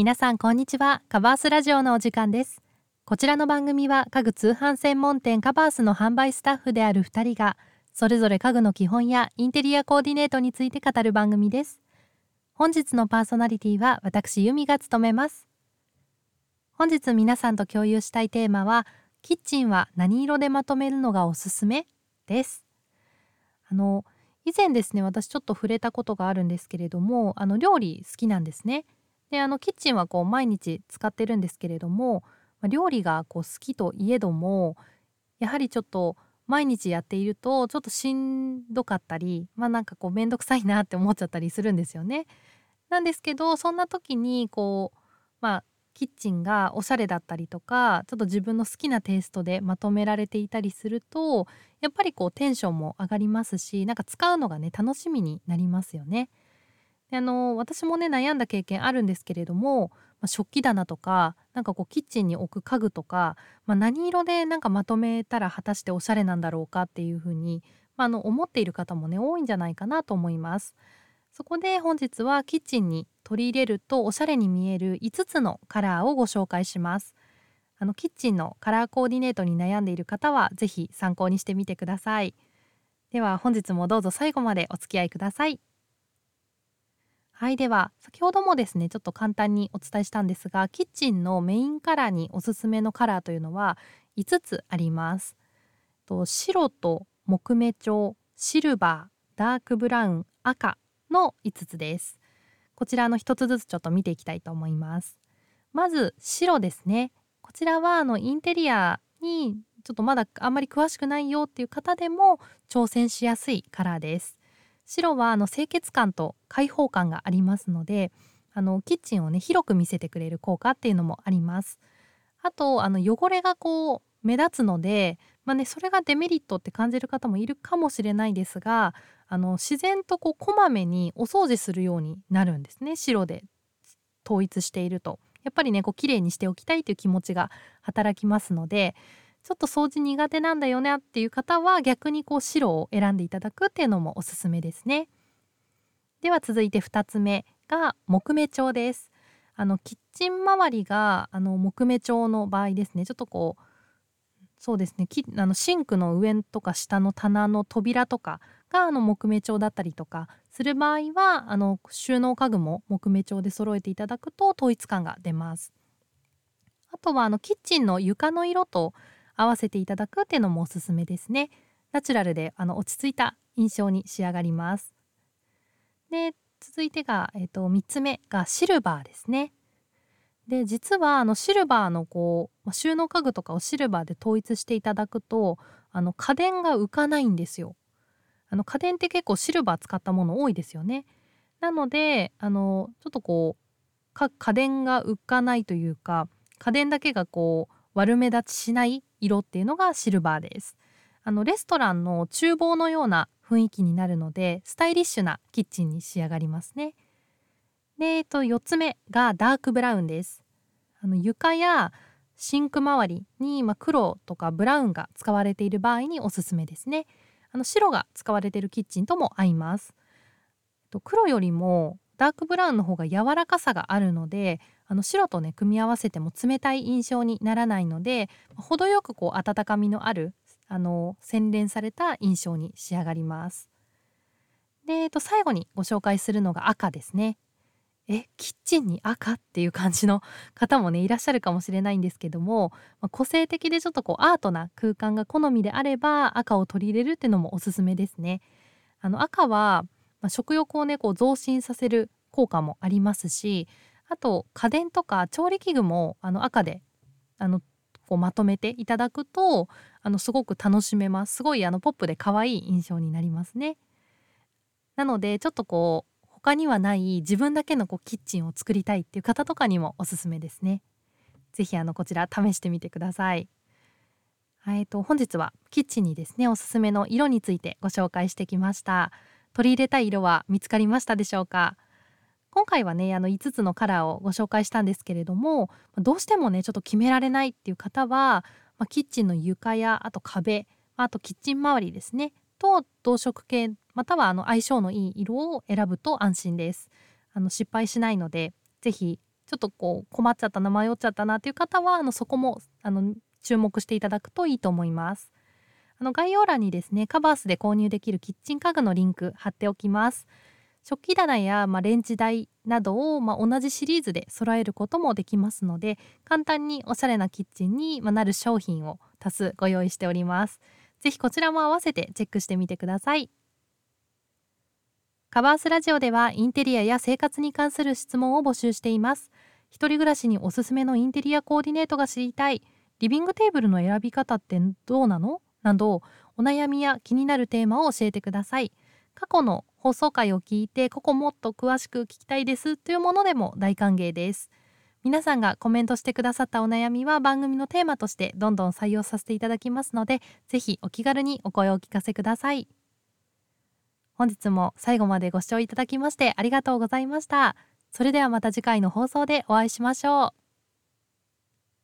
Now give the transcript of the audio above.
皆さんこんにちは。カバースラジオのお時間です。こちらの番組は家具通販専門店カバースの販売スタッフである2人がそれぞれ家具の基本やインテリアコーディネートについて語る番組です。本日のパーソナリティは私由美が務めます。本日皆さんと共有したいテーマはキッチンは何色でまとめるのがおすすめ？です。あの以前ですね私ちょっと触れたことがあるんですけれどもあの料理好きなんですね。であのキッチンはこう毎日使ってるんですけれども、料理がこう好きといえどもやはりちょっと毎日やっているとちょっとしんどかったりまあなんかこう面倒くさいなって思っちゃったりするんですよね。なんですけどそんな時にこうまあキッチンがおしゃれだったりとかちょっと自分の好きなテイストでまとめられていたりするとやっぱりこうテンションも上がりますしなんか使うのがね楽しみになりますよね。であの私もね悩んだ経験あるんですけれども、まあ、食器棚とかなんかこうキッチンに置く家具とか、まあ、何色でなんかまとめたら果たしておしゃれなんだろうかっていうふうに、まあ、あの思っている方もね多いんじゃないかなと思います。そこで本日はキッチンに取り入れるとおしゃれに見える5つのカラーをご紹介します。あのキッチンのカラーコーディネートに悩んでいる方は是非参考にしてみてください。では本日もどうぞ最後までお付き合いください。はいでは先ほどもですねちょっと簡単にお伝えしたんですがキッチンのメインカラーにおすすめのカラーというのは5つあります。と白と木目調シルバーダークブラウン赤の5つです。こちらの1つずつちょっと見ていきたいと思います。まず白ですね。こちらはあのインテリアにちょっとまだあんまり詳しくないよっていう方でも挑戦しやすいカラーです。白はあの清潔感と開放感がありますのであのキッチンをね広く見せてくれる効果っていうのもあります。あとあの汚れがこう目立つのでまあねそれがデメリットって感じる方もいるかもしれないですがあの自然とこうこまめにお掃除するようになるんですね。白で統一していると。やっぱりねこう綺麗にしておきたいという気持ちが働きますのでちょっと掃除苦手なんだよねっていう方は逆にこう白を選んでいただくっていうのもおすすめですね。では続いて2つ目が木目調です。あのキッチン周りがあの木目調の場合ですねちょっとこうそうですねあのシンクの上とか下の棚の扉とかがあの木目調だったりとかする場合はあの収納家具も木目調で揃えていただくと統一感が出ます。あとはあのキッチンの床の色と合わせていただくっていうのもおすすめですね。ナチュラルであの落ち着いた印象に仕上がります。で続いてが、えーと、3つ目がシルバーですね。で実はあのシルバーのこう収納家具とかをシルバーで統一していただくとあの家電が浮かないんですよ。あの家電って結構シルバー使ったもの多いですよね。なのであのちょっとこう家電が浮かないというか家電だけがこう悪目立ちしない色っていうのがシルバーです。あのレストランの厨房のような雰囲気になるのでスタイリッシュなキッチンに仕上がりますね。で、えっと、4つ目がダークブラウンです。あの床やシンク周りに、まあ、黒とかブラウンが使われている場合におすすめですね。あの白が使われているキッチンとも合います。黒よりもダークブラウンの方が柔らかさがあるのであの白とね組み合わせても冷たい印象にならないので程よくこう温かみのあるあの洗練された印象に仕上がります。で、えっと、最後にご紹介するのが赤ですね。えキッチンに赤っていう感じの方もねいらっしゃるかもしれないんですけども、まあ、個性的でちょっとこうアートな空間が好みであれば赤を取り入れるっていうのもおすすめですね。あの赤はまあ、食欲をねこう増進させる効果もありますしあと家電とか調理器具もあの赤であのこうまとめていただくとあのすごく楽しめます。すごいあのポップで可愛い印象になりますね。なのでちょっとこう他にはない自分だけのこうキッチンを作りたいっていう方とかにもおすすめですね。是非あのこちら試してみてください。えーと本日はキッチンにですねおすすめの色についてご紹介してきました。取り入れたい色は見つかりましたでしょうか？今回はねあの5つのカラーをご紹介したんですけれどもどうしてもねちょっと決められないっていう方は、まあ、キッチンの床やあと壁あとキッチン周りですねと同色系またはあの相性のいい色を選ぶと安心です。あの失敗しないので是非ちょっとこう困っちゃったな迷っちゃったなっていう方はあのそこもあの注目していただくといいと思います。あの概要欄にですねカバースで購入できるキッチン家具のリンク貼っておきます。食器棚や、まあ、レンジ台などを、まあ、同じシリーズで揃えることもできますので簡単におしゃれなキッチンになる商品を多数ご用意しております。ぜひこちらも合わせてチェックしてみてください。カバースラジオではインテリアや生活に関する質問を募集しています。一人暮らしにおすすめのインテリアコーディネートが知りたい。リビングテーブルの選び方ってどうなの？などお悩みや気になるテーマを教えてください。過去の放送回を聞いてここもっと詳しく聞きたいですというものでも大歓迎です皆さんがコメントしてくださったお悩みは番組のテーマとしてどんどん採用させていただきますのでぜひお気軽にお声をお聞かせください本日も最後までご視聴いただきましてありがとうございました。それではまた次回の放送でお会いしましょう。